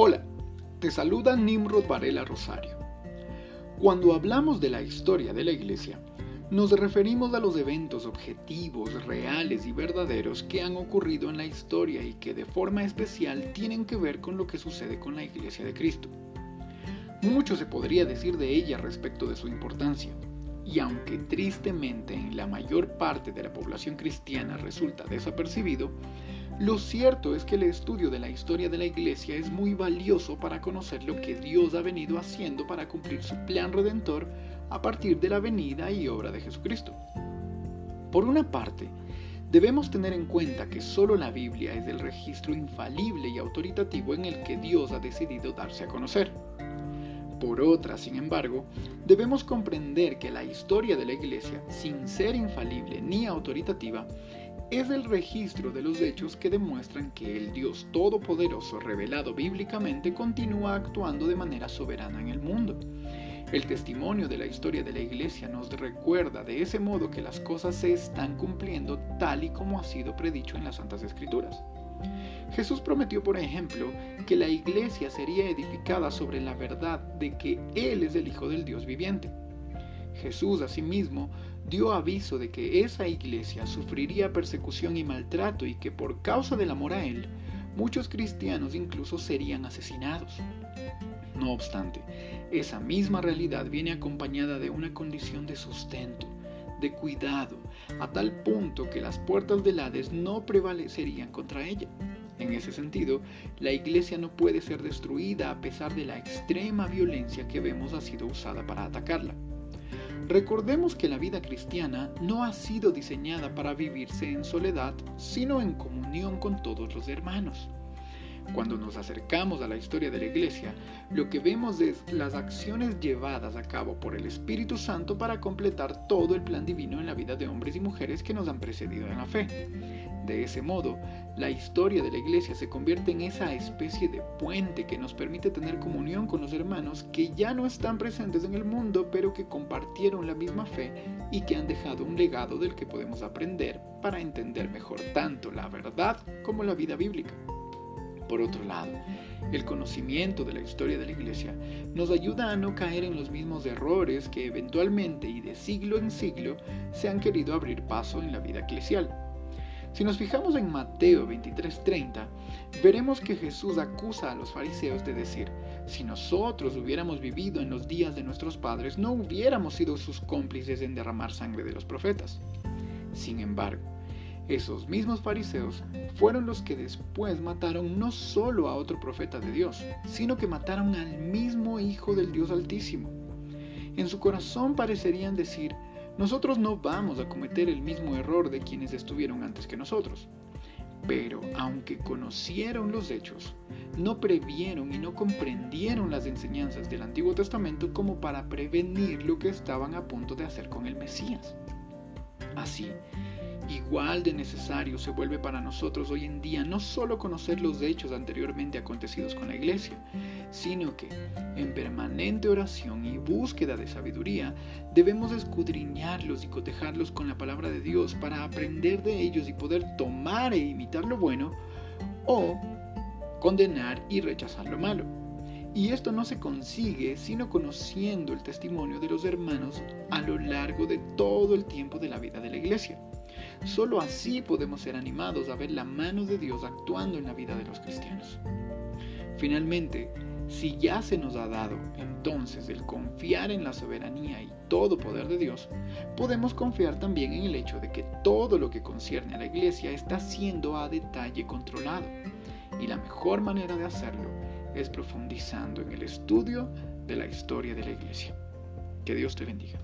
Hola, te saluda Nimrod Varela Rosario. Cuando hablamos de la historia de la Iglesia, nos referimos a los eventos objetivos, reales y verdaderos que han ocurrido en la historia y que de forma especial tienen que ver con lo que sucede con la Iglesia de Cristo. Mucho se podría decir de ella respecto de su importancia, y aunque tristemente en la mayor parte de la población cristiana resulta desapercibido, lo cierto es que el estudio de la historia de la Iglesia es muy valioso para conocer lo que Dios ha venido haciendo para cumplir su plan redentor a partir de la venida y obra de Jesucristo. Por una parte, debemos tener en cuenta que solo la Biblia es el registro infalible y autoritativo en el que Dios ha decidido darse a conocer. Por otra, sin embargo, debemos comprender que la historia de la Iglesia, sin ser infalible ni autoritativa, es el registro de los hechos que demuestran que el Dios Todopoderoso revelado bíblicamente continúa actuando de manera soberana en el mundo. El testimonio de la historia de la Iglesia nos recuerda de ese modo que las cosas se están cumpliendo tal y como ha sido predicho en las Santas Escrituras. Jesús prometió, por ejemplo, que la iglesia sería edificada sobre la verdad de que Él es el Hijo del Dios viviente. Jesús asimismo dio aviso de que esa iglesia sufriría persecución y maltrato y que por causa del amor a Él, muchos cristianos incluso serían asesinados. No obstante, esa misma realidad viene acompañada de una condición de sustento, de cuidado, a tal punto que las puertas del Hades no prevalecerían contra ella. En ese sentido, la iglesia no puede ser destruida a pesar de la extrema violencia que vemos ha sido usada para atacarla. Recordemos que la vida cristiana no ha sido diseñada para vivirse en soledad, sino en comunión con todos los hermanos. Cuando nos acercamos a la historia de la Iglesia, lo que vemos es las acciones llevadas a cabo por el Espíritu Santo para completar todo el plan divino en la vida de hombres y mujeres que nos han precedido en la fe. De ese modo, la historia de la iglesia se convierte en esa especie de puente que nos permite tener comunión con los hermanos que ya no están presentes en el mundo, pero que compartieron la misma fe y que han dejado un legado del que podemos aprender para entender mejor tanto la verdad como la vida bíblica. Por otro lado, el conocimiento de la historia de la Iglesia nos ayuda a no caer en los mismos errores que eventualmente y de siglo en siglo se han querido abrir paso en la vida eclesial. Si nos fijamos en Mateo 23:30, veremos que Jesús acusa a los fariseos de decir, si nosotros hubiéramos vivido en los días de nuestros padres, no hubiéramos sido sus cómplices en derramar sangre de los profetas. Sin embargo, esos mismos fariseos fueron los que después mataron no solo a otro profeta de Dios, sino que mataron al mismo Hijo del Dios Altísimo. En su corazón parecerían decir, nosotros no vamos a cometer el mismo error de quienes estuvieron antes que nosotros. Pero aunque conocieron los hechos, no previeron y no comprendieron las enseñanzas del Antiguo Testamento como para prevenir lo que estaban a punto de hacer con el Mesías. Así, Igual de necesario se vuelve para nosotros hoy en día no solo conocer los hechos anteriormente acontecidos con la iglesia, sino que en permanente oración y búsqueda de sabiduría debemos escudriñarlos y cotejarlos con la palabra de Dios para aprender de ellos y poder tomar e imitar lo bueno o condenar y rechazar lo malo. Y esto no se consigue sino conociendo el testimonio de los hermanos a lo largo de todo el tiempo de la vida de la iglesia. Solo así podemos ser animados a ver la mano de Dios actuando en la vida de los cristianos. Finalmente, si ya se nos ha dado entonces el confiar en la soberanía y todo poder de Dios, podemos confiar también en el hecho de que todo lo que concierne a la iglesia está siendo a detalle controlado. Y la mejor manera de hacerlo es profundizando en el estudio de la historia de la iglesia. Que Dios te bendiga.